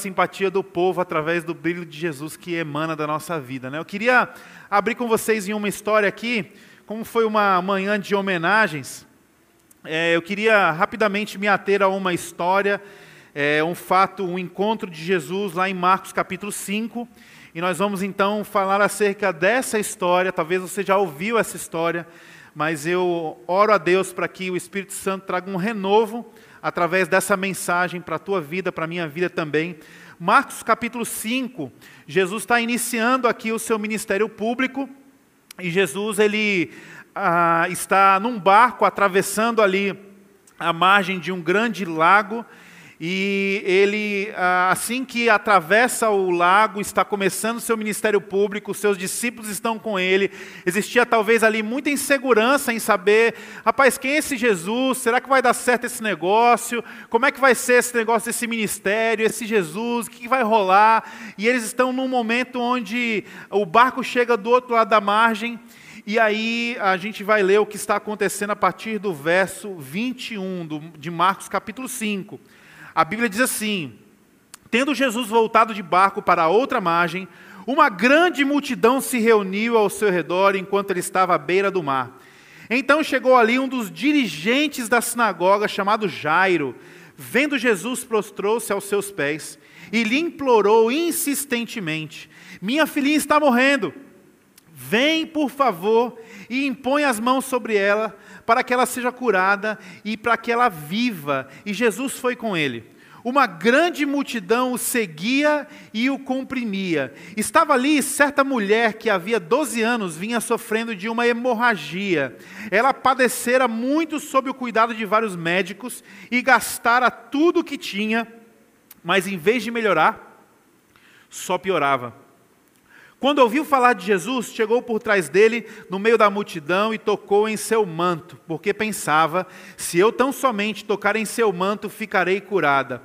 simpatia do povo através do brilho de Jesus que emana da nossa vida. Né? Eu queria abrir com vocês em uma história aqui, como foi uma manhã de homenagens. É, eu queria rapidamente me ater a uma história, é, um fato, um encontro de Jesus lá em Marcos capítulo 5. E nós vamos então falar acerca dessa história. Talvez você já ouviu essa história, mas eu oro a Deus para que o Espírito Santo traga um renovo através dessa mensagem para a tua vida, para a minha vida também. Marcos capítulo 5, Jesus está iniciando aqui o seu ministério público e Jesus ele ah, está num barco atravessando ali a margem de um grande lago e ele, ah, assim que atravessa o lago, está começando seu ministério público, seus discípulos estão com ele. Existia talvez ali muita insegurança em saber, rapaz, quem é esse Jesus? Será que vai dar certo esse negócio? Como é que vai ser esse negócio desse ministério, esse Jesus? O que vai rolar? E eles estão num momento onde o barco chega do outro lado da margem. E aí a gente vai ler o que está acontecendo a partir do verso 21 do, de Marcos capítulo 5. A Bíblia diz assim: Tendo Jesus voltado de barco para a outra margem, uma grande multidão se reuniu ao seu redor enquanto ele estava à beira do mar. Então chegou ali um dos dirigentes da sinagoga, chamado Jairo. Vendo Jesus, prostrou-se aos seus pés e lhe implorou insistentemente: Minha filhinha está morrendo. Vem, por favor, e impõe as mãos sobre ela, para que ela seja curada e para que ela viva. E Jesus foi com ele. Uma grande multidão o seguia e o comprimia. Estava ali certa mulher que havia 12 anos vinha sofrendo de uma hemorragia. Ela padecera muito sob o cuidado de vários médicos e gastara tudo o que tinha, mas em vez de melhorar, só piorava. Quando ouviu falar de Jesus, chegou por trás dele, no meio da multidão, e tocou em seu manto, porque pensava: se eu tão somente tocar em seu manto, ficarei curada.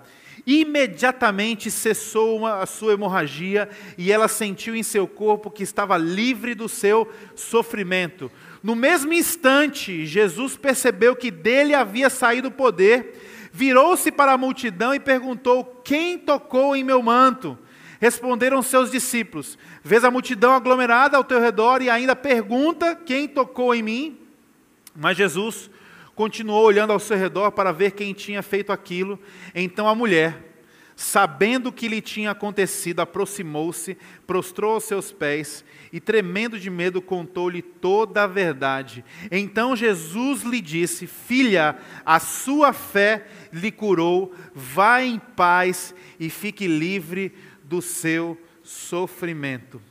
Imediatamente cessou a sua hemorragia e ela sentiu em seu corpo que estava livre do seu sofrimento. No mesmo instante, Jesus percebeu que dele havia saído o poder, virou-se para a multidão e perguntou: Quem tocou em meu manto? Responderam seus discípulos: Vês a multidão aglomerada ao teu redor e ainda pergunta: Quem tocou em mim? Mas Jesus continuou olhando ao seu redor para ver quem tinha feito aquilo. Então a mulher, sabendo o que lhe tinha acontecido, aproximou-se, prostrou aos seus pés e, tremendo de medo, contou-lhe toda a verdade. Então Jesus lhe disse: Filha, a sua fé lhe curou, vá em paz e fique livre do seu sofrimento.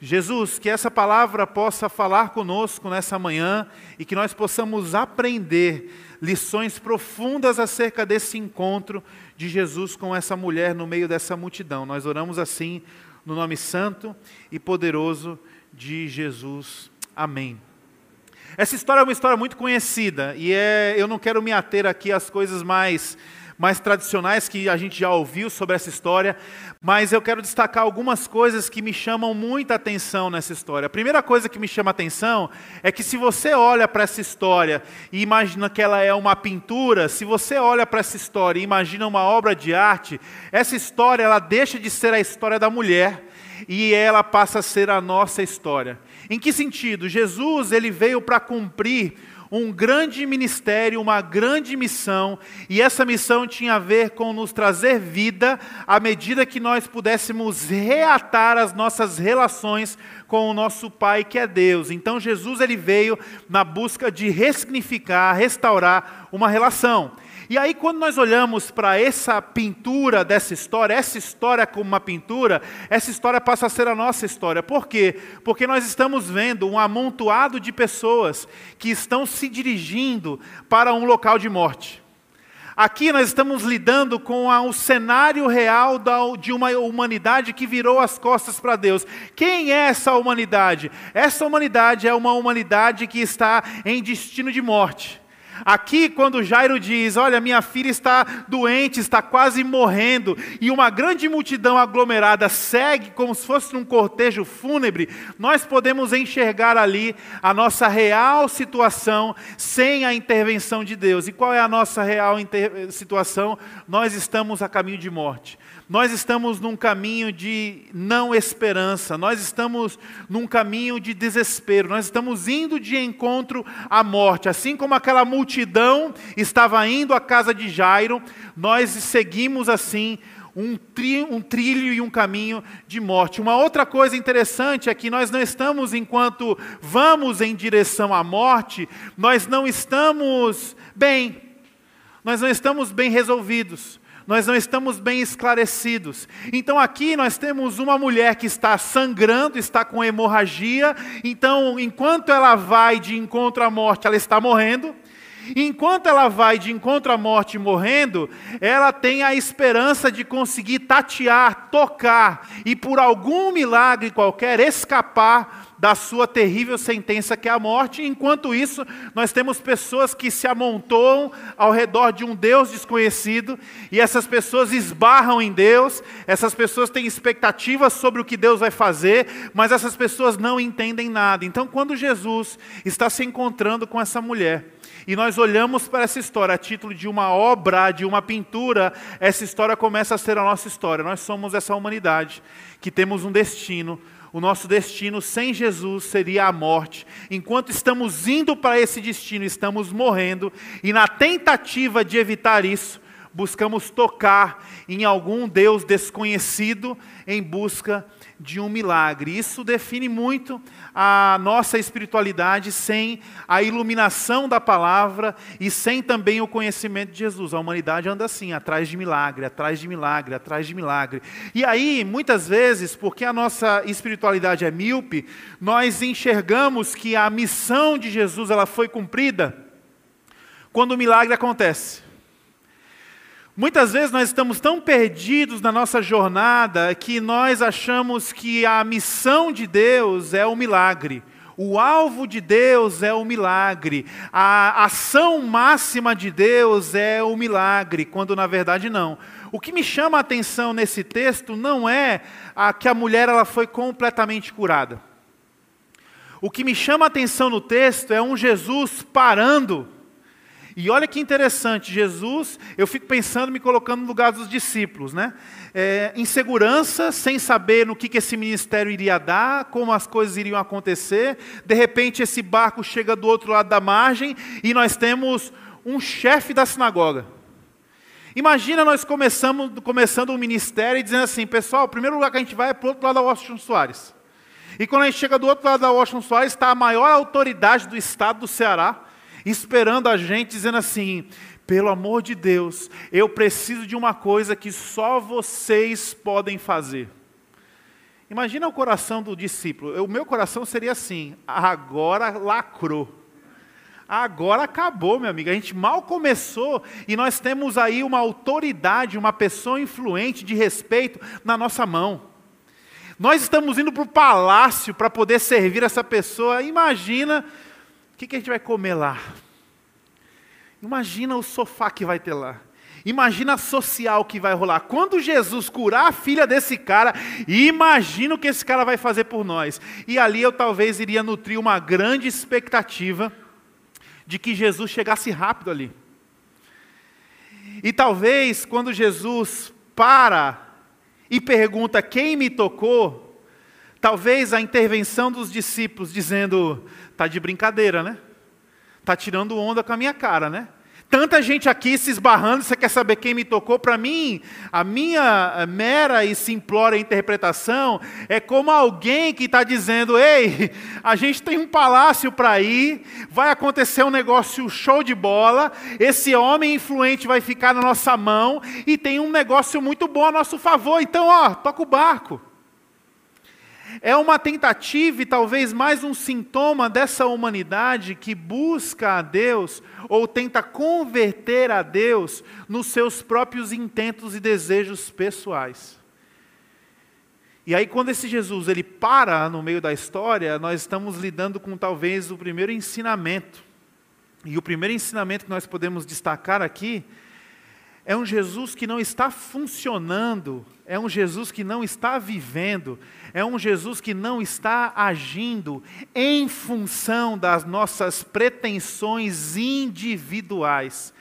Jesus, que essa palavra possa falar conosco nessa manhã e que nós possamos aprender lições profundas acerca desse encontro de Jesus com essa mulher no meio dessa multidão. Nós oramos assim no nome santo e poderoso de Jesus. Amém. Essa história é uma história muito conhecida e é, eu não quero me ater aqui às coisas mais mais tradicionais que a gente já ouviu sobre essa história, mas eu quero destacar algumas coisas que me chamam muita atenção nessa história. A primeira coisa que me chama atenção é que se você olha para essa história e imagina que ela é uma pintura, se você olha para essa história e imagina uma obra de arte, essa história ela deixa de ser a história da mulher e ela passa a ser a nossa história. Em que sentido? Jesus ele veio para cumprir um grande ministério, uma grande missão, e essa missão tinha a ver com nos trazer vida à medida que nós pudéssemos reatar as nossas relações com o nosso Pai que é Deus. Então Jesus ele veio na busca de ressignificar, restaurar uma relação. E aí, quando nós olhamos para essa pintura dessa história, essa história como uma pintura, essa história passa a ser a nossa história. Por quê? Porque nós estamos vendo um amontoado de pessoas que estão se dirigindo para um local de morte. Aqui nós estamos lidando com o cenário real de uma humanidade que virou as costas para Deus. Quem é essa humanidade? Essa humanidade é uma humanidade que está em destino de morte. Aqui, quando Jairo diz: Olha, minha filha está doente, está quase morrendo, e uma grande multidão aglomerada segue como se fosse num cortejo fúnebre, nós podemos enxergar ali a nossa real situação sem a intervenção de Deus. E qual é a nossa real situação? Nós estamos a caminho de morte. Nós estamos num caminho de não esperança, nós estamos num caminho de desespero, nós estamos indo de encontro à morte. Assim como aquela multidão estava indo à casa de Jairo, nós seguimos assim um, tri, um trilho e um caminho de morte. Uma outra coisa interessante é que nós não estamos, enquanto vamos em direção à morte, nós não estamos bem, nós não estamos bem resolvidos. Nós não estamos bem esclarecidos. Então aqui nós temos uma mulher que está sangrando, está com hemorragia. Então, enquanto ela vai de encontro à morte, ela está morrendo. Enquanto ela vai de encontro à morte morrendo, ela tem a esperança de conseguir tatear, tocar e por algum milagre qualquer escapar da sua terrível sentença que é a morte. Enquanto isso, nós temos pessoas que se amontoam ao redor de um Deus desconhecido e essas pessoas esbarram em Deus, essas pessoas têm expectativas sobre o que Deus vai fazer, mas essas pessoas não entendem nada. Então, quando Jesus está se encontrando com essa mulher, e nós olhamos para essa história a título de uma obra, de uma pintura, essa história começa a ser a nossa história. Nós somos essa humanidade que temos um destino. O nosso destino sem Jesus seria a morte. Enquanto estamos indo para esse destino, estamos morrendo, e na tentativa de evitar isso, buscamos tocar em algum Deus desconhecido em busca de um milagre. Isso define muito a nossa espiritualidade sem a iluminação da palavra e sem também o conhecimento de Jesus. A humanidade anda assim, atrás de milagre, atrás de milagre, atrás de milagre. E aí, muitas vezes, porque a nossa espiritualidade é míope, nós enxergamos que a missão de Jesus ela foi cumprida quando o milagre acontece. Muitas vezes nós estamos tão perdidos na nossa jornada que nós achamos que a missão de Deus é o milagre. O alvo de Deus é o milagre. A ação máxima de Deus é o milagre, quando na verdade não. O que me chama a atenção nesse texto não é a que a mulher ela foi completamente curada. O que me chama a atenção no texto é um Jesus parando e olha que interessante, Jesus, eu fico pensando, me colocando no lugar dos discípulos, né? É, insegurança, sem saber no que, que esse ministério iria dar, como as coisas iriam acontecer. De repente, esse barco chega do outro lado da margem e nós temos um chefe da sinagoga. Imagina nós começamos, começando um ministério e dizendo assim, pessoal, o primeiro lugar que a gente vai é para o outro lado da Washington Soares. E quando a gente chega do outro lado da Washington Soares, está a maior autoridade do estado do Ceará, esperando a gente, dizendo assim: pelo amor de Deus, eu preciso de uma coisa que só vocês podem fazer. Imagina o coração do discípulo. O meu coração seria assim: agora lacrou. Agora acabou, meu amigo. A gente mal começou e nós temos aí uma autoridade, uma pessoa influente de respeito na nossa mão. Nós estamos indo para o palácio para poder servir essa pessoa. Imagina que, que a gente vai comer lá? Imagina o sofá que vai ter lá. Imagina a social que vai rolar. Quando Jesus curar a filha desse cara, imagina o que esse cara vai fazer por nós. E ali eu talvez iria nutrir uma grande expectativa de que Jesus chegasse rápido ali. E talvez quando Jesus para e pergunta quem me tocou, talvez a intervenção dos discípulos dizendo: Tá de brincadeira, né? Tá tirando onda com a minha cara, né? Tanta gente aqui se esbarrando, você quer saber quem me tocou? Para mim, a minha eh, mera e simplória interpretação é como alguém que está dizendo: ei, a gente tem um palácio para ir, vai acontecer um negócio show de bola, esse homem influente vai ficar na nossa mão e tem um negócio muito bom a nosso favor, então, ó, toca o barco. É uma tentativa e talvez mais um sintoma dessa humanidade que busca a Deus ou tenta converter a Deus nos seus próprios intentos e desejos pessoais. E aí quando esse Jesus ele para no meio da história, nós estamos lidando com talvez o primeiro ensinamento. E o primeiro ensinamento que nós podemos destacar aqui é um Jesus que não está funcionando, é um Jesus que não está vivendo, é um Jesus que não está agindo em função das nossas pretensões individuais.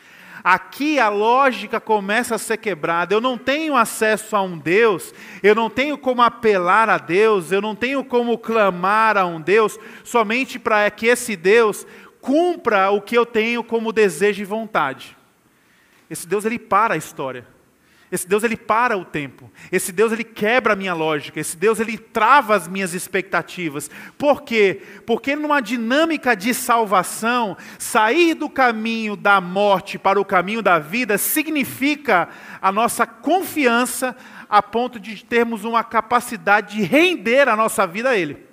Aqui a lógica começa a ser quebrada. Eu não tenho acesso a um Deus, eu não tenho como apelar a Deus, eu não tenho como clamar a um Deus somente para que esse Deus cumpra o que eu tenho como desejo e vontade. Esse Deus ele para a história. Esse Deus ele para o tempo. Esse Deus ele quebra a minha lógica. Esse Deus ele trava as minhas expectativas. Por quê? Porque numa dinâmica de salvação, sair do caminho da morte para o caminho da vida significa a nossa confiança a ponto de termos uma capacidade de render a nossa vida a ele.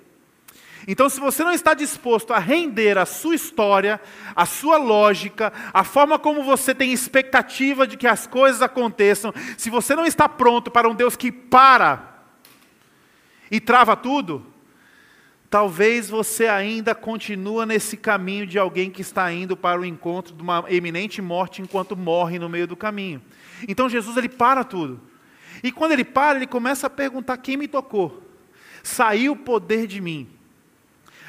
Então, se você não está disposto a render a sua história, a sua lógica, a forma como você tem expectativa de que as coisas aconteçam, se você não está pronto para um Deus que para e trava tudo, talvez você ainda continue nesse caminho de alguém que está indo para o encontro de uma eminente morte enquanto morre no meio do caminho. Então Jesus ele para tudo. E quando ele para, ele começa a perguntar quem me tocou. Saiu o poder de mim.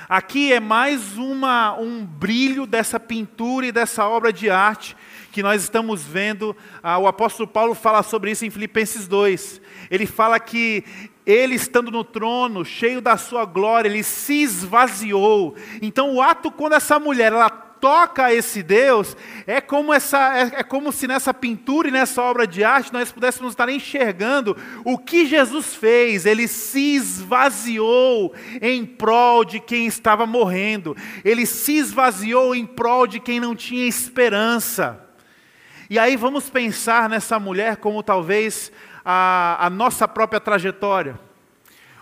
Aqui é mais uma, um brilho dessa pintura e dessa obra de arte que nós estamos vendo. Ah, o apóstolo Paulo fala sobre isso em Filipenses 2. Ele fala que ele, estando no trono, cheio da sua glória, ele se esvaziou. Então, o ato quando essa mulher ela toca esse Deus, é como, essa, é, é, como se nessa pintura e nessa obra de arte nós pudéssemos estar enxergando o que Jesus fez. Ele se esvaziou em prol de quem estava morrendo, ele se esvaziou em prol de quem não tinha esperança. E aí vamos pensar nessa mulher como talvez a, a nossa própria trajetória.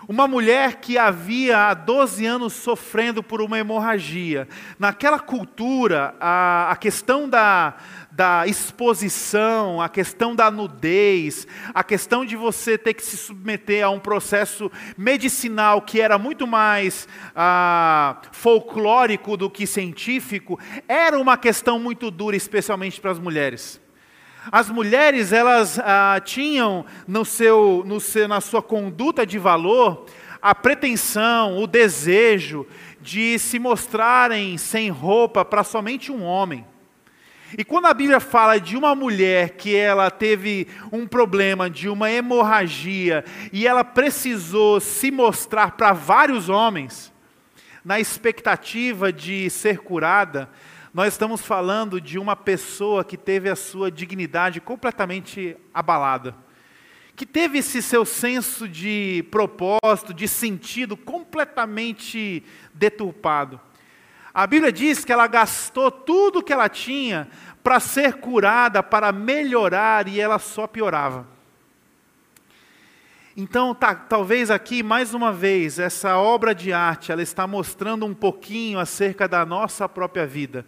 Uma mulher que havia há 12 anos sofrendo por uma hemorragia. Naquela cultura, a, a questão da, da exposição, a questão da nudez, a questão de você ter que se submeter a um processo medicinal que era muito mais ah, folclórico do que científico, era uma questão muito dura, especialmente para as mulheres. As mulheres, elas ah, tinham no seu, no seu, na sua conduta de valor a pretensão, o desejo de se mostrarem sem roupa para somente um homem. E quando a Bíblia fala de uma mulher que ela teve um problema de uma hemorragia e ela precisou se mostrar para vários homens, na expectativa de ser curada, nós estamos falando de uma pessoa que teve a sua dignidade completamente abalada, que teve esse seu senso de propósito, de sentido completamente deturpado. A Bíblia diz que ela gastou tudo que ela tinha para ser curada, para melhorar, e ela só piorava. Então, tá, talvez aqui, mais uma vez, essa obra de arte, ela está mostrando um pouquinho acerca da nossa própria vida.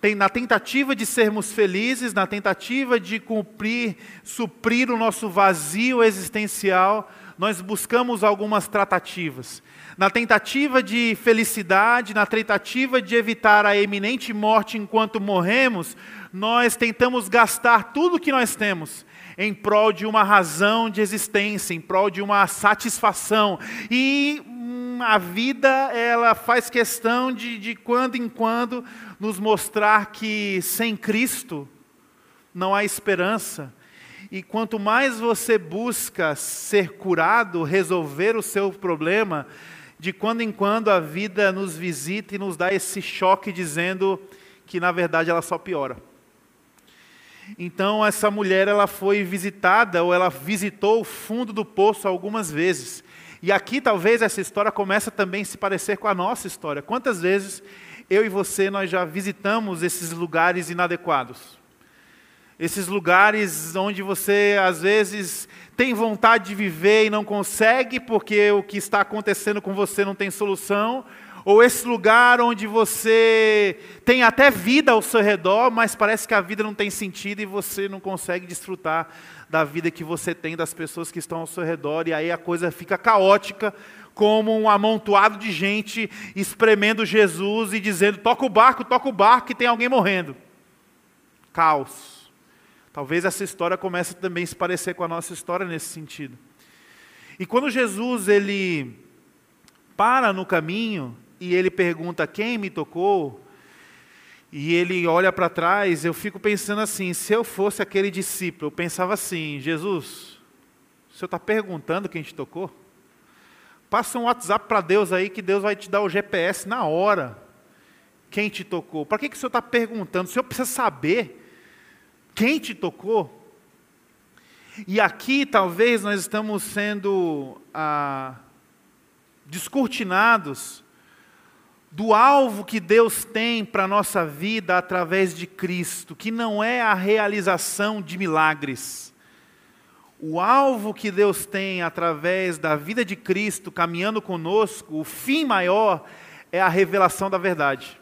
Tem, na tentativa de sermos felizes, na tentativa de cumprir, suprir o nosso vazio existencial, nós buscamos algumas tratativas. Na tentativa de felicidade, na tentativa de evitar a eminente morte enquanto morremos, nós tentamos gastar tudo que nós temos em prol de uma razão de existência, em prol de uma satisfação. E a vida ela faz questão de, de quando em quando nos mostrar que sem Cristo não há esperança. E quanto mais você busca ser curado, resolver o seu problema, de quando em quando a vida nos visita e nos dá esse choque dizendo que na verdade ela só piora. Então essa mulher ela foi visitada ou ela visitou o fundo do poço algumas vezes. E aqui talvez essa história comece também a se parecer com a nossa história. Quantas vezes eu e você nós já visitamos esses lugares inadequados? Esses lugares onde você às vezes tem vontade de viver e não consegue porque o que está acontecendo com você não tem solução, ou esse lugar onde você tem até vida ao seu redor, mas parece que a vida não tem sentido e você não consegue desfrutar da vida que você tem, das pessoas que estão ao seu redor, e aí a coisa fica caótica, como um amontoado de gente espremendo Jesus e dizendo: toca o barco, toca o barco, e tem alguém morrendo. Caos. Talvez essa história comece também a se parecer com a nossa história nesse sentido. E quando Jesus ele para no caminho e ele pergunta quem me tocou, E ele olha para trás, eu fico pensando assim: se eu fosse aquele discípulo, eu pensava assim: Jesus, o senhor está perguntando quem te tocou? Passa um WhatsApp para Deus aí que Deus vai te dar o GPS na hora. Quem te tocou? Para que, que o senhor está perguntando? O senhor precisa saber quem te tocou? E aqui talvez nós estamos sendo ah, descortinados do alvo que Deus tem para a nossa vida através de Cristo, que não é a realização de milagres. O alvo que Deus tem através da vida de Cristo caminhando conosco, o fim maior é a revelação da verdade.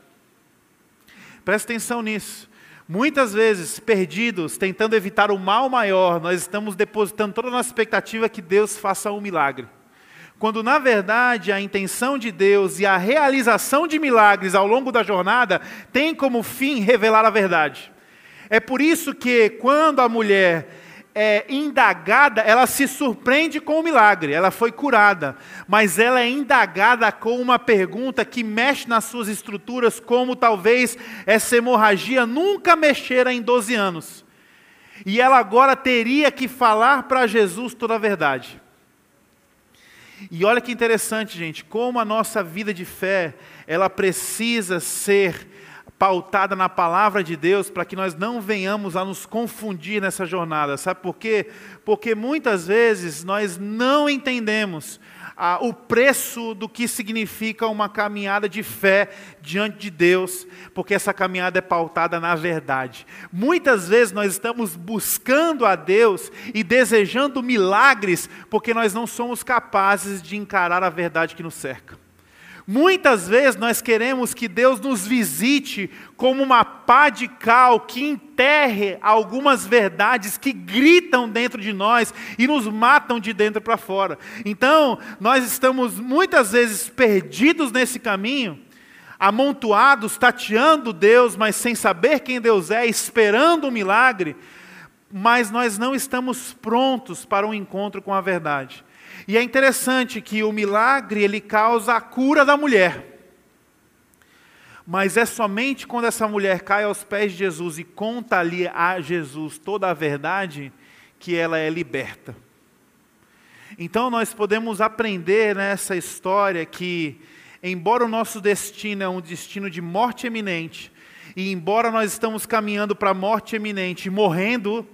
Presta atenção nisso. Muitas vezes, perdidos, tentando evitar o mal maior, nós estamos depositando toda a nossa expectativa que Deus faça um milagre. Quando, na verdade, a intenção de Deus e a realização de milagres ao longo da jornada tem como fim revelar a verdade. É por isso que, quando a mulher é indagada, ela se surpreende com o milagre, ela foi curada, mas ela é indagada com uma pergunta que mexe nas suas estruturas, como talvez essa hemorragia nunca mexera em 12 anos. E ela agora teria que falar para Jesus toda a verdade. E olha que interessante, gente, como a nossa vida de fé, ela precisa ser pautada na palavra de Deus para que nós não venhamos a nos confundir nessa jornada. Sabe por quê? Porque muitas vezes nós não entendemos ah, o preço do que significa uma caminhada de fé diante de Deus, porque essa caminhada é pautada na verdade. Muitas vezes nós estamos buscando a Deus e desejando milagres, porque nós não somos capazes de encarar a verdade que nos cerca. Muitas vezes nós queremos que Deus nos visite como uma pá de cal que enterre algumas verdades que gritam dentro de nós e nos matam de dentro para fora. Então, nós estamos muitas vezes perdidos nesse caminho, amontoados, tateando Deus, mas sem saber quem Deus é, esperando um milagre, mas nós não estamos prontos para um encontro com a verdade. E é interessante que o milagre ele causa a cura da mulher. Mas é somente quando essa mulher cai aos pés de Jesus e conta ali a Jesus toda a verdade que ela é liberta. Então nós podemos aprender nessa história que, embora o nosso destino é um destino de morte eminente, e embora nós estamos caminhando para a morte eminente, morrendo,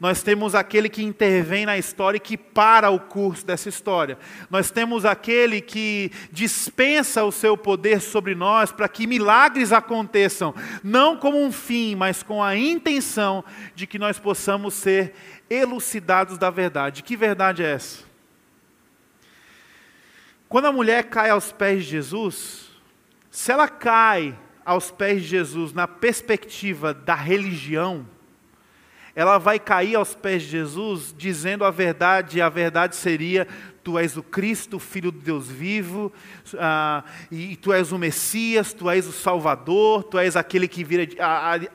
nós temos aquele que intervém na história e que para o curso dessa história. Nós temos aquele que dispensa o seu poder sobre nós para que milagres aconteçam, não como um fim, mas com a intenção de que nós possamos ser elucidados da verdade. Que verdade é essa? Quando a mulher cai aos pés de Jesus, se ela cai aos pés de Jesus na perspectiva da religião, ela vai cair aos pés de Jesus dizendo a verdade, e a verdade seria: Tu és o Cristo, filho de Deus vivo, ah, e tu és o Messias, tu és o Salvador, tu és aquele que vira,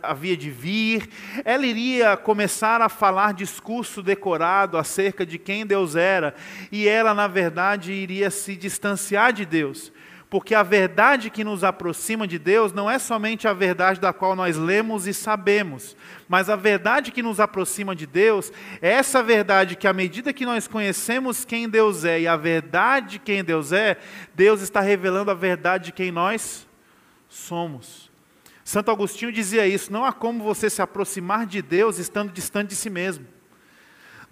havia de vir. Ela iria começar a falar discurso decorado acerca de quem Deus era, e ela, na verdade, iria se distanciar de Deus porque a verdade que nos aproxima de Deus não é somente a verdade da qual nós lemos e sabemos, mas a verdade que nos aproxima de Deus é essa verdade que, à medida que nós conhecemos quem Deus é e a verdade de quem Deus é, Deus está revelando a verdade de quem nós somos. Santo Agostinho dizia isso: não há como você se aproximar de Deus estando distante de si mesmo.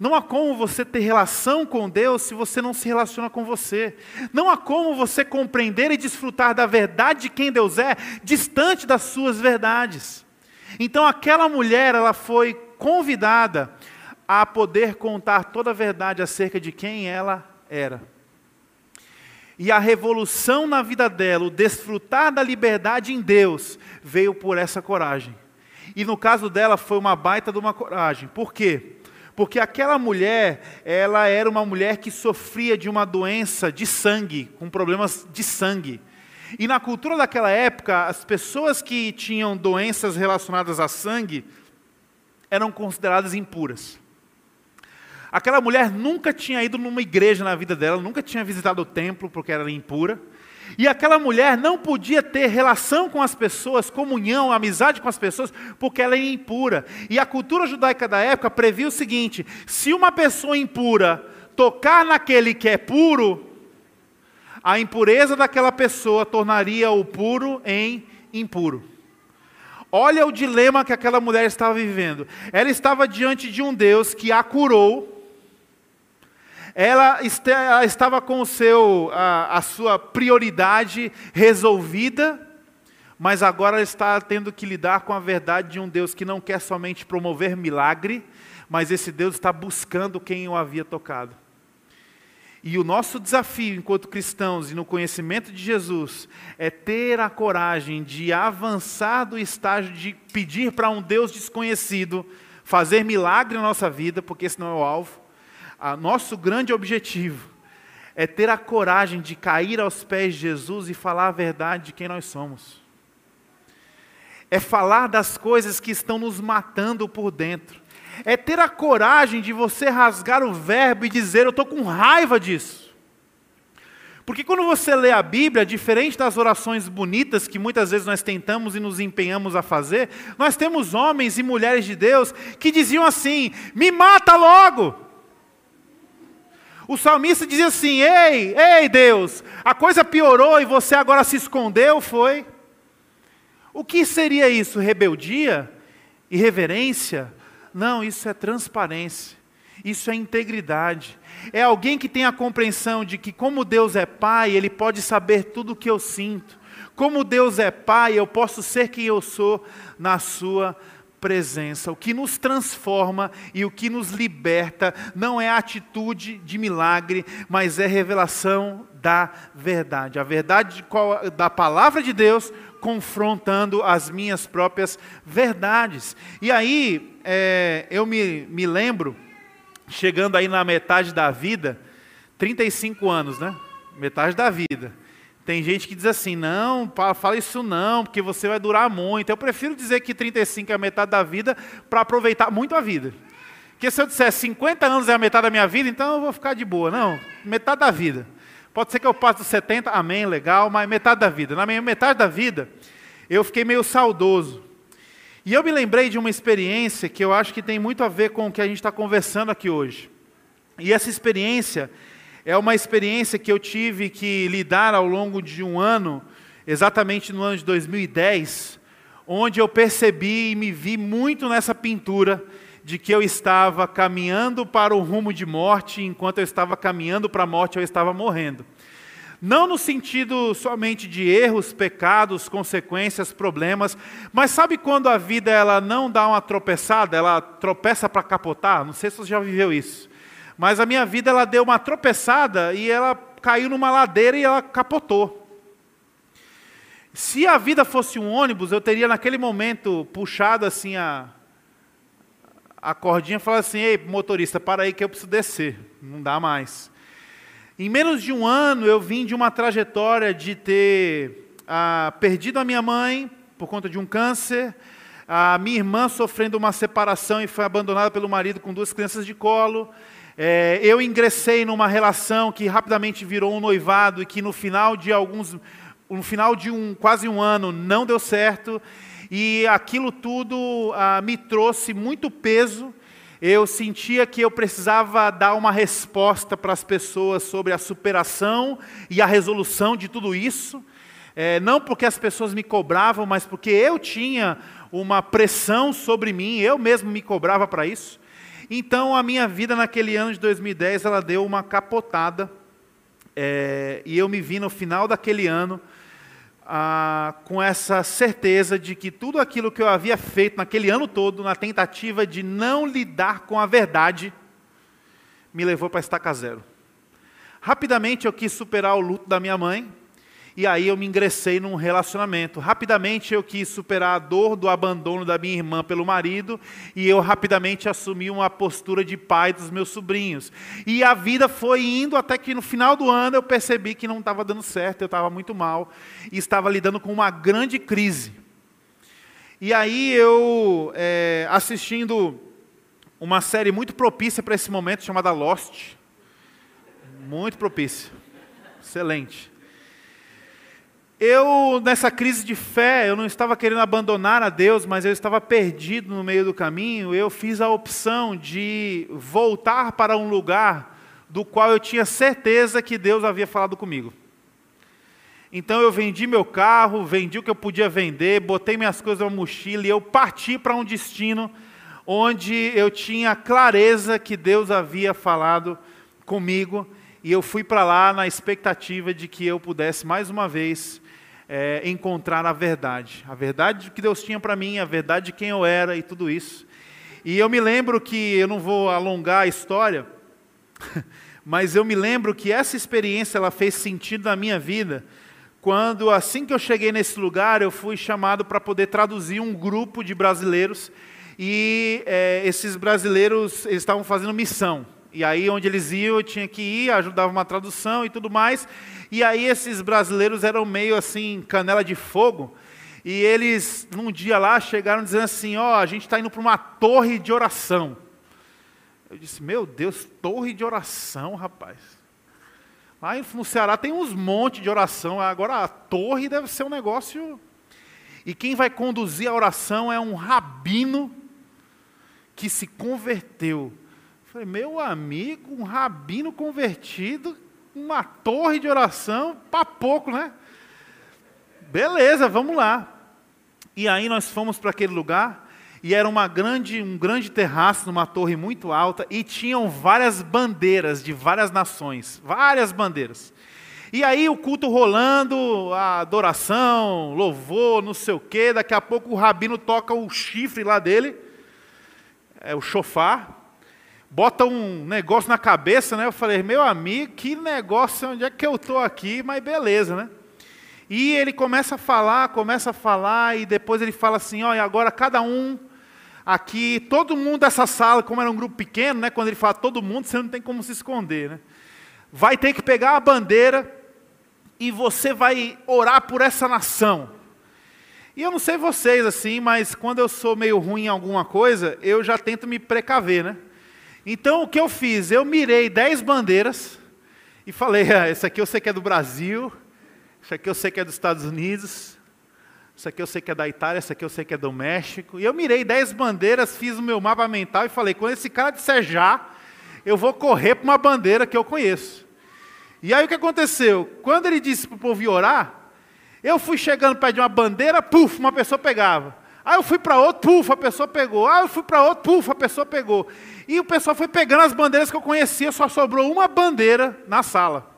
Não há como você ter relação com Deus se você não se relaciona com você. Não há como você compreender e desfrutar da verdade de quem Deus é, distante das suas verdades. Então aquela mulher, ela foi convidada a poder contar toda a verdade acerca de quem ela era. E a revolução na vida dela, o desfrutar da liberdade em Deus, veio por essa coragem. E no caso dela foi uma baita de uma coragem. Por quê? Porque aquela mulher, ela era uma mulher que sofria de uma doença de sangue, com problemas de sangue. E na cultura daquela época, as pessoas que tinham doenças relacionadas a sangue eram consideradas impuras. Aquela mulher nunca tinha ido numa igreja na vida dela, nunca tinha visitado o templo porque era impura. E aquela mulher não podia ter relação com as pessoas, comunhão, amizade com as pessoas, porque ela é impura. E a cultura judaica da época previa o seguinte: se uma pessoa impura tocar naquele que é puro, a impureza daquela pessoa tornaria o puro em impuro. Olha o dilema que aquela mulher estava vivendo. Ela estava diante de um Deus que a curou. Ela, estava com o seu, a, a sua prioridade resolvida, mas agora está tendo que lidar com a verdade de um Deus que não quer somente promover milagre, mas esse Deus está buscando quem o havia tocado. E o nosso desafio enquanto cristãos e no conhecimento de Jesus é ter a coragem de avançar do estágio de pedir para um Deus desconhecido fazer milagre na nossa vida, porque esse não é o alvo. A nosso grande objetivo é ter a coragem de cair aos pés de Jesus e falar a verdade de quem nós somos. É falar das coisas que estão nos matando por dentro é ter a coragem de você rasgar o verbo e dizer: Eu estou com raiva disso. Porque quando você lê a Bíblia, diferente das orações bonitas que muitas vezes nós tentamos e nos empenhamos a fazer, nós temos homens e mulheres de Deus que diziam assim: Me mata logo. O salmista dizia assim: Ei, ei Deus, a coisa piorou e você agora se escondeu, foi? O que seria isso? Rebeldia? Irreverência? Não, isso é transparência. Isso é integridade. É alguém que tem a compreensão de que, como Deus é Pai, Ele pode saber tudo o que eu sinto. Como Deus é Pai, eu posso ser quem eu sou na Sua presença. O que nos transforma e o que nos liberta não é atitude de milagre, mas é revelação da verdade. A verdade da palavra de Deus confrontando as minhas próprias verdades. E aí, é, eu me, me lembro, chegando aí na metade da vida, 35 anos, né? Metade da vida. Tem gente que diz assim: não, fala isso não, porque você vai durar muito. Eu prefiro dizer que 35 é a metade da vida para aproveitar muito a vida. Porque se eu disser 50 anos é a metade da minha vida, então eu vou ficar de boa. Não, metade da vida. Pode ser que eu passe dos 70, amém, legal, mas metade da vida. Na minha metade da vida, eu fiquei meio saudoso. E eu me lembrei de uma experiência que eu acho que tem muito a ver com o que a gente está conversando aqui hoje. E essa experiência é uma experiência que eu tive que lidar ao longo de um ano, exatamente no ano de 2010, onde eu percebi e me vi muito nessa pintura de que eu estava caminhando para o rumo de morte, enquanto eu estava caminhando para a morte, eu estava morrendo. Não no sentido somente de erros, pecados, consequências, problemas, mas sabe quando a vida ela não dá uma tropeçada, ela tropeça para capotar? Não sei se você já viveu isso. Mas a minha vida ela deu uma tropeçada e ela caiu numa ladeira e ela capotou. Se a vida fosse um ônibus, eu teria naquele momento puxado assim a, a cordinha fala assim: ei, motorista, para aí que eu preciso descer, não dá mais. Em menos de um ano, eu vim de uma trajetória de ter ah, perdido a minha mãe por conta de um câncer, a minha irmã sofrendo uma separação e foi abandonada pelo marido com duas crianças de colo. É, eu ingressei numa relação que rapidamente virou um noivado e que no final de alguns, no final de um quase um ano não deu certo e aquilo tudo ah, me trouxe muito peso. Eu sentia que eu precisava dar uma resposta para as pessoas sobre a superação e a resolução de tudo isso. É, não porque as pessoas me cobravam, mas porque eu tinha uma pressão sobre mim, eu mesmo me cobrava para isso. Então a minha vida naquele ano de 2010 ela deu uma capotada é, e eu me vi no final daquele ano ah, com essa certeza de que tudo aquilo que eu havia feito naquele ano todo, na tentativa de não lidar com a verdade, me levou para estaca zero. Rapidamente eu quis superar o luto da minha mãe, e aí eu me ingressei num relacionamento. Rapidamente eu quis superar a dor do abandono da minha irmã pelo marido e eu rapidamente assumi uma postura de pai dos meus sobrinhos. E a vida foi indo até que no final do ano eu percebi que não estava dando certo, eu estava muito mal e estava lidando com uma grande crise. E aí eu, é, assistindo uma série muito propícia para esse momento chamada Lost, muito propícia, excelente. Eu, nessa crise de fé, eu não estava querendo abandonar a Deus, mas eu estava perdido no meio do caminho. Eu fiz a opção de voltar para um lugar do qual eu tinha certeza que Deus havia falado comigo. Então eu vendi meu carro, vendi o que eu podia vender, botei minhas coisas na mochila e eu parti para um destino onde eu tinha clareza que Deus havia falado comigo e eu fui para lá na expectativa de que eu pudesse mais uma vez é, encontrar a verdade. A verdade que Deus tinha para mim, a verdade de quem eu era e tudo isso. E eu me lembro que, eu não vou alongar a história, mas eu me lembro que essa experiência ela fez sentido na minha vida, quando assim que eu cheguei nesse lugar, eu fui chamado para poder traduzir um grupo de brasileiros, e é, esses brasileiros estavam fazendo missão. E aí, onde eles iam, eu tinha que ir, ajudava uma tradução e tudo mais. E aí, esses brasileiros eram meio assim, canela de fogo. E eles, num dia lá, chegaram dizendo assim: Ó, oh, a gente está indo para uma torre de oração. Eu disse: Meu Deus, torre de oração, rapaz. Lá no Ceará tem uns montes de oração. Agora, a torre deve ser um negócio. E quem vai conduzir a oração é um rabino que se converteu Falei, meu amigo, um rabino convertido, uma torre de oração, para pouco, né? Beleza, vamos lá. E aí nós fomos para aquele lugar e era uma grande, um grande terraço numa torre muito alta e tinham várias bandeiras de várias nações, várias bandeiras. E aí o culto rolando, a adoração, louvor, não sei o quê, daqui a pouco o rabino toca o chifre lá dele, é o chofar, bota um negócio na cabeça, né? Eu falei, meu amigo, que negócio, onde é que eu estou aqui? Mas beleza, né? E ele começa a falar, começa a falar, e depois ele fala assim: olha, agora cada um aqui, todo mundo dessa sala, como era um grupo pequeno, né? Quando ele fala todo mundo, você não tem como se esconder, né? Vai ter que pegar a bandeira e você vai orar por essa nação. E eu não sei vocês assim, mas quando eu sou meio ruim em alguma coisa, eu já tento me precaver, né? Então o que eu fiz? Eu mirei dez bandeiras e falei: ah, esse aqui eu sei que é do Brasil, esse aqui eu sei que é dos Estados Unidos, esse aqui eu sei que é da Itália, esse aqui eu sei que é do México. E eu mirei dez bandeiras, fiz o meu mapa mental e falei: quando esse cara disser já, eu vou correr para uma bandeira que eu conheço. E aí o que aconteceu? Quando ele disse para o povo orar, eu fui chegando perto de uma bandeira, puf, uma pessoa pegava. Aí eu fui para outro, puf, a pessoa pegou. Aí eu fui para outro, puf, a pessoa pegou. E o pessoal foi pegando as bandeiras que eu conhecia, só sobrou uma bandeira na sala.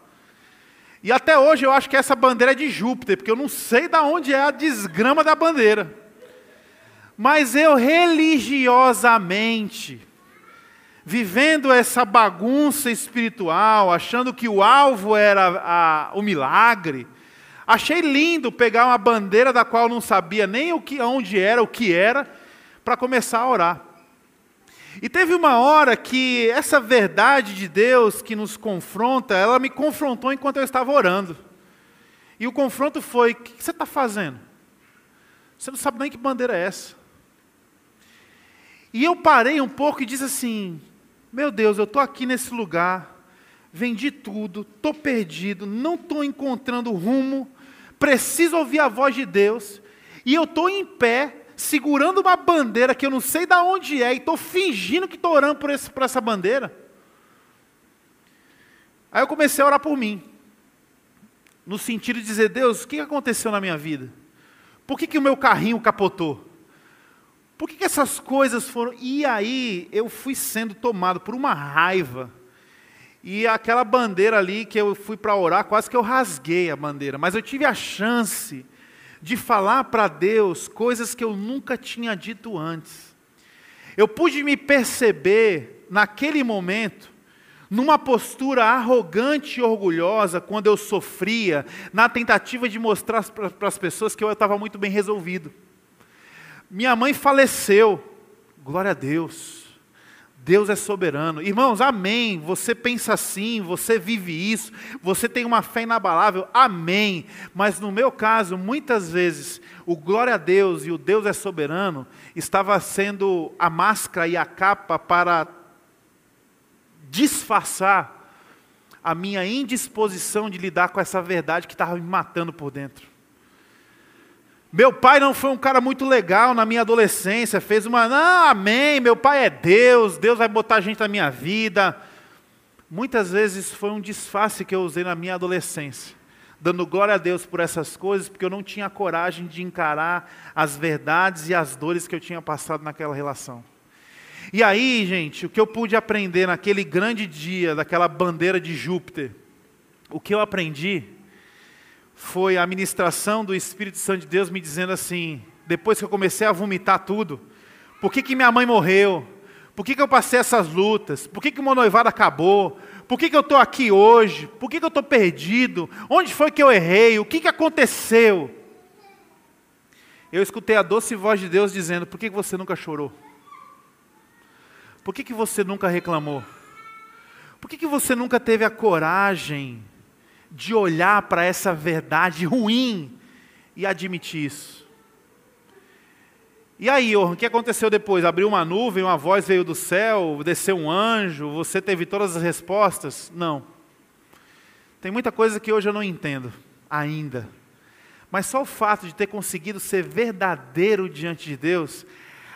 E até hoje eu acho que essa bandeira é de Júpiter, porque eu não sei de onde é a desgrama da bandeira. Mas eu religiosamente, vivendo essa bagunça espiritual, achando que o alvo era a, o milagre, Achei lindo pegar uma bandeira da qual não sabia nem o que, onde era, o que era, para começar a orar. E teve uma hora que essa verdade de Deus que nos confronta, ela me confrontou enquanto eu estava orando. E o confronto foi: o que você está fazendo? Você não sabe nem que bandeira é essa. E eu parei um pouco e disse assim: Meu Deus, eu estou aqui nesse lugar, vendi tudo, estou perdido, não estou encontrando rumo, preciso ouvir a voz de Deus, e eu estou em pé, segurando uma bandeira que eu não sei de onde é, e estou fingindo que estou orando por, esse, por essa bandeira. Aí eu comecei a orar por mim, no sentido de dizer: Deus, o que aconteceu na minha vida? Por que, que o meu carrinho capotou? Por que, que essas coisas foram. E aí eu fui sendo tomado por uma raiva e aquela bandeira ali que eu fui para orar, quase que eu rasguei a bandeira, mas eu tive a chance de falar para Deus coisas que eu nunca tinha dito antes. Eu pude me perceber naquele momento numa postura arrogante e orgulhosa quando eu sofria, na tentativa de mostrar para as pessoas que eu estava muito bem resolvido. Minha mãe faleceu, glória a Deus. Deus é soberano. Irmãos, amém. Você pensa assim, você vive isso, você tem uma fé inabalável, amém. Mas no meu caso, muitas vezes, o glória a Deus e o Deus é soberano estava sendo a máscara e a capa para disfarçar a minha indisposição de lidar com essa verdade que estava me matando por dentro. Meu pai não foi um cara muito legal na minha adolescência, fez uma, não, amém, meu pai é Deus, Deus vai botar gente na minha vida. Muitas vezes foi um disfarce que eu usei na minha adolescência, dando glória a Deus por essas coisas, porque eu não tinha coragem de encarar as verdades e as dores que eu tinha passado naquela relação. E aí, gente, o que eu pude aprender naquele grande dia, daquela bandeira de Júpiter, o que eu aprendi foi a ministração do Espírito Santo de Deus me dizendo assim, depois que eu comecei a vomitar tudo, por que, que minha mãe morreu? Por que, que eu passei essas lutas? Por que, que o meu noivado acabou? Por que, que eu estou aqui hoje? Por que, que eu estou perdido? Onde foi que eu errei? O que, que aconteceu? Eu escutei a doce voz de Deus dizendo: Por que, que você nunca chorou? Por que, que você nunca reclamou? Por que, que você nunca teve a coragem de olhar para essa verdade ruim e admitir isso. E aí, o que aconteceu depois? Abriu uma nuvem, uma voz veio do céu, desceu um anjo, você teve todas as respostas? Não. Tem muita coisa que hoje eu não entendo, ainda. Mas só o fato de ter conseguido ser verdadeiro diante de Deus,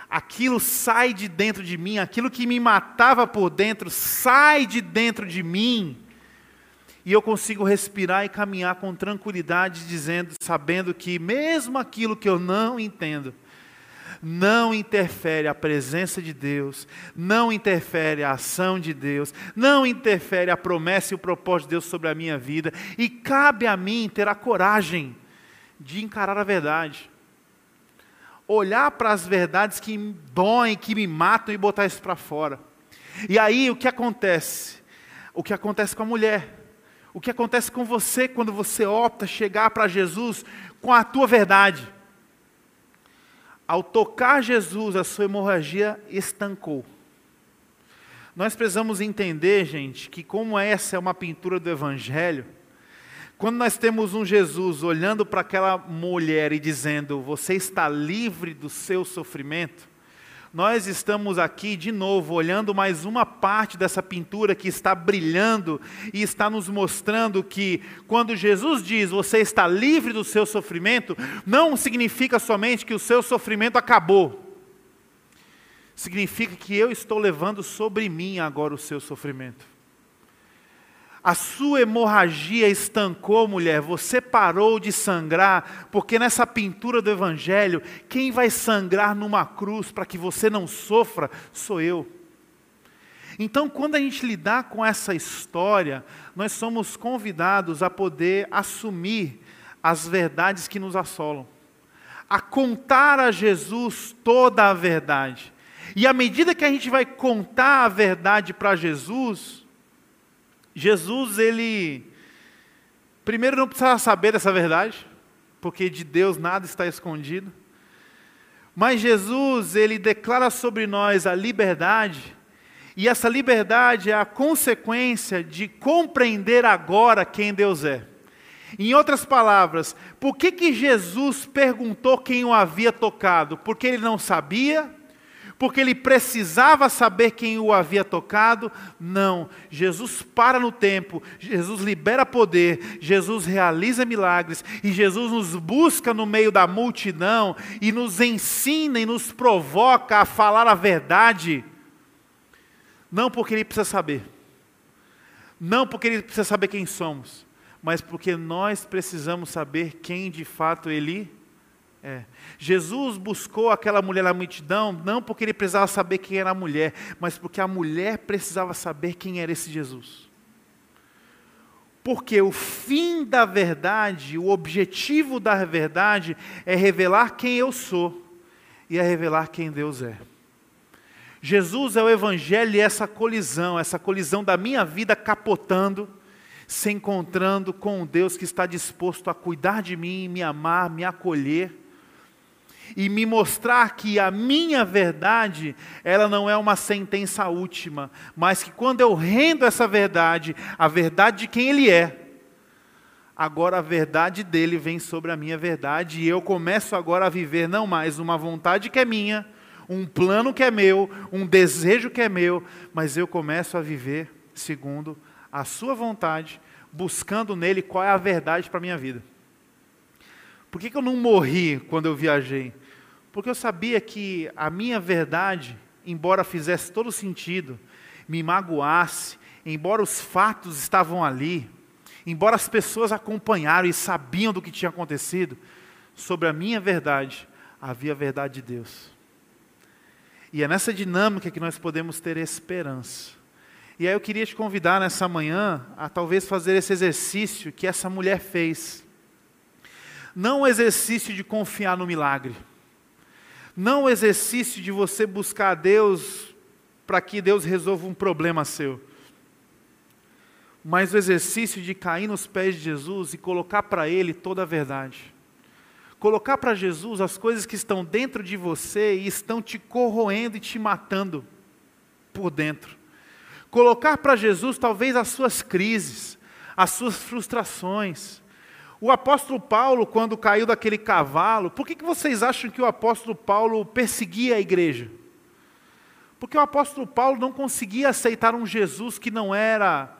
aquilo sai de dentro de mim, aquilo que me matava por dentro sai de dentro de mim e eu consigo respirar e caminhar com tranquilidade, dizendo, sabendo que mesmo aquilo que eu não entendo, não interfere a presença de Deus, não interfere a ação de Deus, não interfere a promessa e o propósito de Deus sobre a minha vida, e cabe a mim ter a coragem de encarar a verdade. Olhar para as verdades que me doem, que me matam e botar isso para fora. E aí o que acontece? O que acontece com a mulher? O que acontece com você quando você opta chegar para Jesus com a tua verdade. Ao tocar Jesus, a sua hemorragia estancou. Nós precisamos entender, gente, que como essa é uma pintura do Evangelho, quando nós temos um Jesus olhando para aquela mulher e dizendo: Você está livre do seu sofrimento, nós estamos aqui de novo olhando mais uma parte dessa pintura que está brilhando e está nos mostrando que quando Jesus diz você está livre do seu sofrimento, não significa somente que o seu sofrimento acabou. Significa que eu estou levando sobre mim agora o seu sofrimento. A sua hemorragia estancou, mulher. Você parou de sangrar, porque nessa pintura do Evangelho, quem vai sangrar numa cruz para que você não sofra sou eu. Então, quando a gente lidar com essa história, nós somos convidados a poder assumir as verdades que nos assolam, a contar a Jesus toda a verdade. E à medida que a gente vai contar a verdade para Jesus, Jesus, ele, primeiro, não precisava saber dessa verdade, porque de Deus nada está escondido. Mas Jesus, ele declara sobre nós a liberdade, e essa liberdade é a consequência de compreender agora quem Deus é. Em outras palavras, por que, que Jesus perguntou quem o havia tocado? Porque ele não sabia? Porque ele precisava saber quem o havia tocado? Não. Jesus para no tempo, Jesus libera poder, Jesus realiza milagres e Jesus nos busca no meio da multidão e nos ensina e nos provoca a falar a verdade. Não porque ele precisa saber, não porque ele precisa saber quem somos, mas porque nós precisamos saber quem de fato ele é. Jesus buscou aquela mulher na multidão, não porque ele precisava saber quem era a mulher, mas porque a mulher precisava saber quem era esse Jesus. Porque o fim da verdade, o objetivo da verdade é revelar quem eu sou e é revelar quem Deus é. Jesus é o Evangelho e essa colisão, essa colisão da minha vida capotando, se encontrando com um Deus que está disposto a cuidar de mim, me amar, me acolher e me mostrar que a minha verdade, ela não é uma sentença última, mas que quando eu rendo essa verdade, a verdade de quem ele é, agora a verdade dele vem sobre a minha verdade e eu começo agora a viver não mais uma vontade que é minha, um plano que é meu, um desejo que é meu, mas eu começo a viver segundo a sua vontade, buscando nele qual é a verdade para a minha vida. Por que, que eu não morri quando eu viajei? Porque eu sabia que a minha verdade, embora fizesse todo sentido, me magoasse, embora os fatos estavam ali, embora as pessoas acompanharam e sabiam do que tinha acontecido, sobre a minha verdade havia a verdade de Deus. E é nessa dinâmica que nós podemos ter esperança. E aí eu queria te convidar nessa manhã a talvez fazer esse exercício que essa mulher fez. Não o exercício de confiar no milagre. Não o exercício de você buscar a Deus para que Deus resolva um problema seu. Mas o exercício de cair nos pés de Jesus e colocar para Ele toda a verdade colocar para Jesus as coisas que estão dentro de você e estão te corroendo e te matando por dentro. Colocar para Jesus talvez as suas crises, as suas frustrações. O apóstolo Paulo, quando caiu daquele cavalo, por que, que vocês acham que o apóstolo Paulo perseguia a igreja? Porque o apóstolo Paulo não conseguia aceitar um Jesus que não era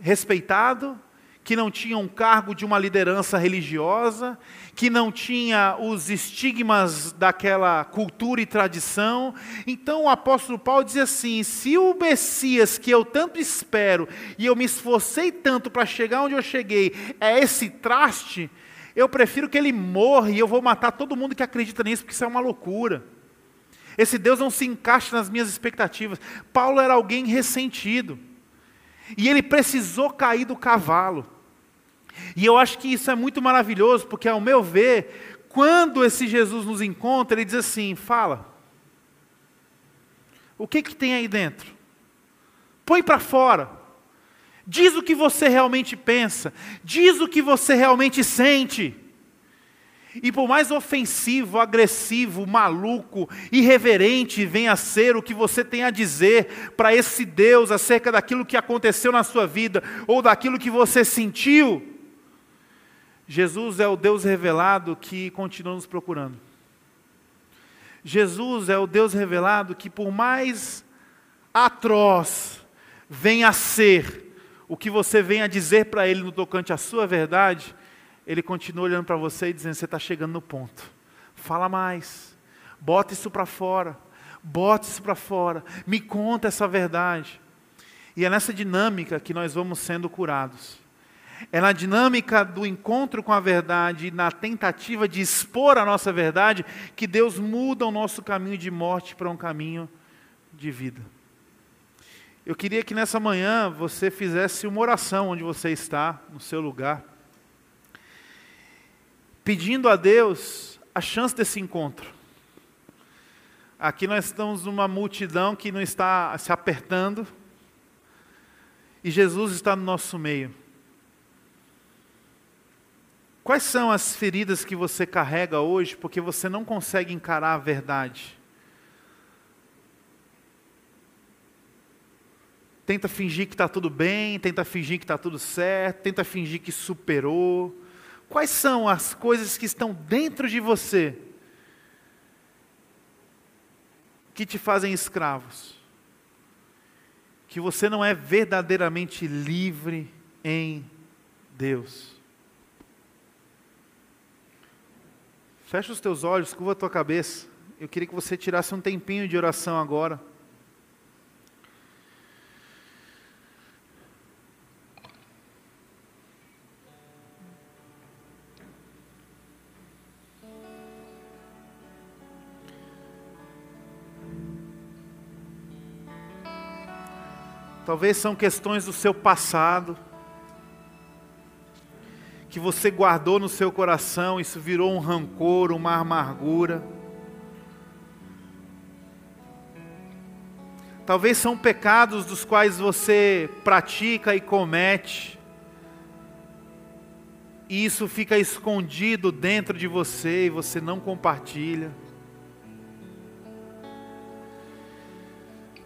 respeitado, que não tinha um cargo de uma liderança religiosa, que não tinha os estigmas daquela cultura e tradição. Então o apóstolo Paulo diz assim: se o Messias que eu tanto espero e eu me esforcei tanto para chegar onde eu cheguei é esse traste, eu prefiro que ele morra e eu vou matar todo mundo que acredita nisso, porque isso é uma loucura. Esse Deus não se encaixa nas minhas expectativas. Paulo era alguém ressentido. E ele precisou cair do cavalo. E eu acho que isso é muito maravilhoso, porque, ao meu ver, quando esse Jesus nos encontra, ele diz assim: fala, o que, que tem aí dentro? Põe para fora. Diz o que você realmente pensa. Diz o que você realmente sente. E por mais ofensivo, agressivo, maluco, irreverente venha a ser o que você tem a dizer para esse Deus acerca daquilo que aconteceu na sua vida ou daquilo que você sentiu, Jesus é o Deus revelado que continua nos procurando. Jesus é o Deus revelado que, por mais atroz venha a ser o que você venha dizer para Ele no tocante à sua verdade, Ele continua olhando para você e dizendo: Você está chegando no ponto. Fala mais. Bota isso para fora. Bota isso para fora. Me conta essa verdade. E é nessa dinâmica que nós vamos sendo curados. É na dinâmica do encontro com a verdade, na tentativa de expor a nossa verdade, que Deus muda o nosso caminho de morte para um caminho de vida. Eu queria que nessa manhã você fizesse uma oração onde você está, no seu lugar, pedindo a Deus a chance desse encontro. Aqui nós estamos numa multidão que não está se apertando, e Jesus está no nosso meio. Quais são as feridas que você carrega hoje porque você não consegue encarar a verdade? Tenta fingir que está tudo bem, tenta fingir que está tudo certo, tenta fingir que superou. Quais são as coisas que estão dentro de você que te fazem escravos? Que você não é verdadeiramente livre em Deus. Fecha os teus olhos, curva a tua cabeça. Eu queria que você tirasse um tempinho de oração agora. Talvez são questões do seu passado que você guardou no seu coração, isso virou um rancor, uma amargura. Talvez são pecados dos quais você pratica e comete, e isso fica escondido dentro de você e você não compartilha.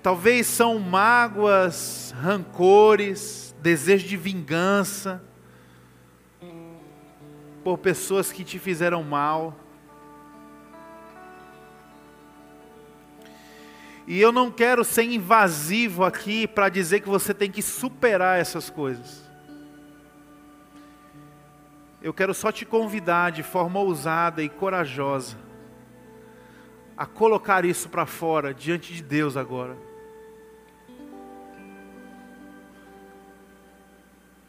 Talvez são mágoas, rancores, desejo de vingança, por pessoas que te fizeram mal. E eu não quero ser invasivo aqui para dizer que você tem que superar essas coisas. eu quero só te convidar de forma ousada e corajosa a colocar isso para fora diante de Deus agora.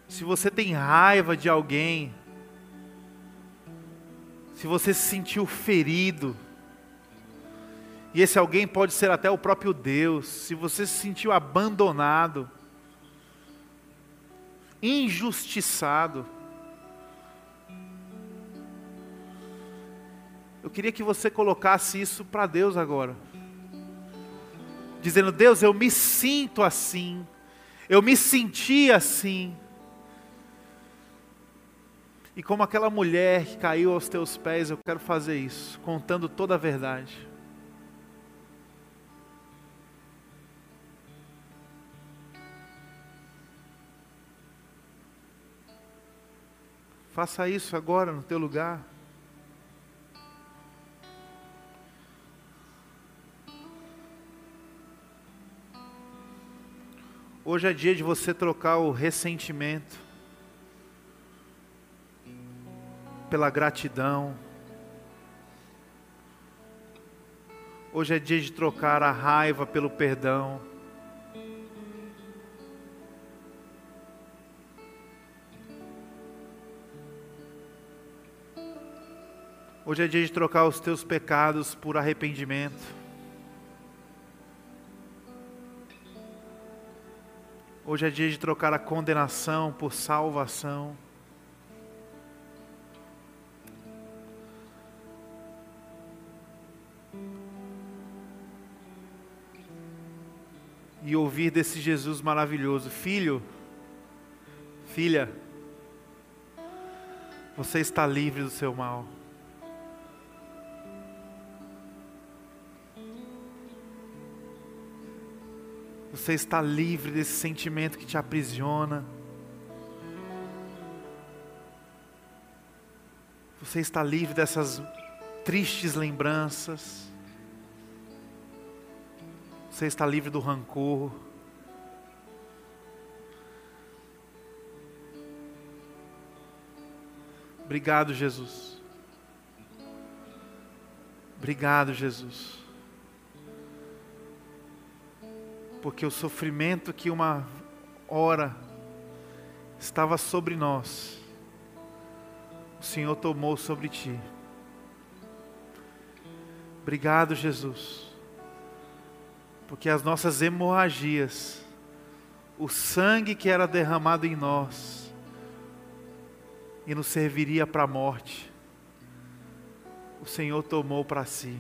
Se você tem raiva de alguém, se você se sentiu ferido, e esse alguém pode ser até o próprio Deus, se você se sentiu abandonado, injustiçado, eu queria que você colocasse isso para Deus agora, dizendo: Deus, eu me sinto assim, eu me senti assim. E como aquela mulher que caiu aos teus pés, eu quero fazer isso, contando toda a verdade. Faça isso agora no teu lugar. Hoje é dia de você trocar o ressentimento pela gratidão. Hoje é dia de trocar a raiva pelo perdão. Hoje é dia de trocar os teus pecados por arrependimento. Hoje é dia de trocar a condenação por salvação. E ouvir desse Jesus maravilhoso: Filho, filha, você está livre do seu mal. Você está livre desse sentimento que te aprisiona. Você está livre dessas tristes lembranças. Você está livre do rancor. Obrigado, Jesus. Obrigado, Jesus. Porque o sofrimento que uma hora estava sobre nós, o Senhor tomou sobre ti. Obrigado, Jesus porque as nossas hemorragias, o sangue que era derramado em nós, e nos serviria para a morte, o Senhor tomou para si.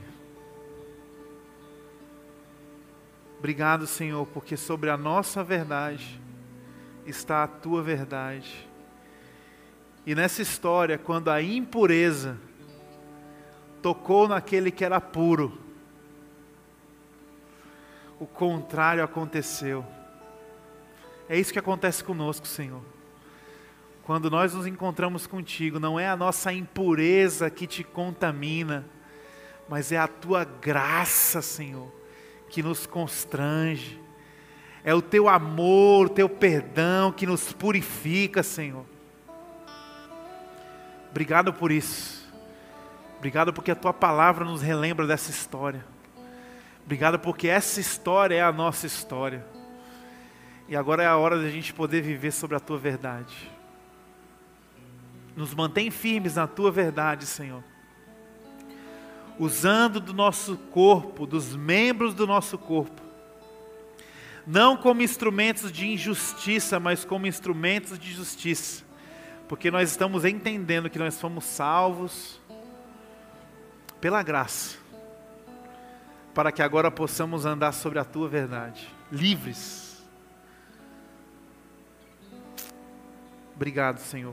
Obrigado, Senhor, porque sobre a nossa verdade está a tua verdade. E nessa história, quando a impureza tocou naquele que era puro, o contrário aconteceu. É isso que acontece conosco, Senhor. Quando nós nos encontramos contigo, não é a nossa impureza que te contamina, mas é a tua graça, Senhor, que nos constrange. É o teu amor, o teu perdão que nos purifica, Senhor. Obrigado por isso. Obrigado porque a tua palavra nos relembra dessa história. Obrigado porque essa história é a nossa história. E agora é a hora da gente poder viver sobre a tua verdade. Nos mantém firmes na tua verdade, Senhor. Usando do nosso corpo, dos membros do nosso corpo, não como instrumentos de injustiça, mas como instrumentos de justiça, porque nós estamos entendendo que nós fomos salvos pela graça para que agora possamos andar sobre a tua verdade, livres. Obrigado, Senhor.